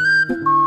thank hum. you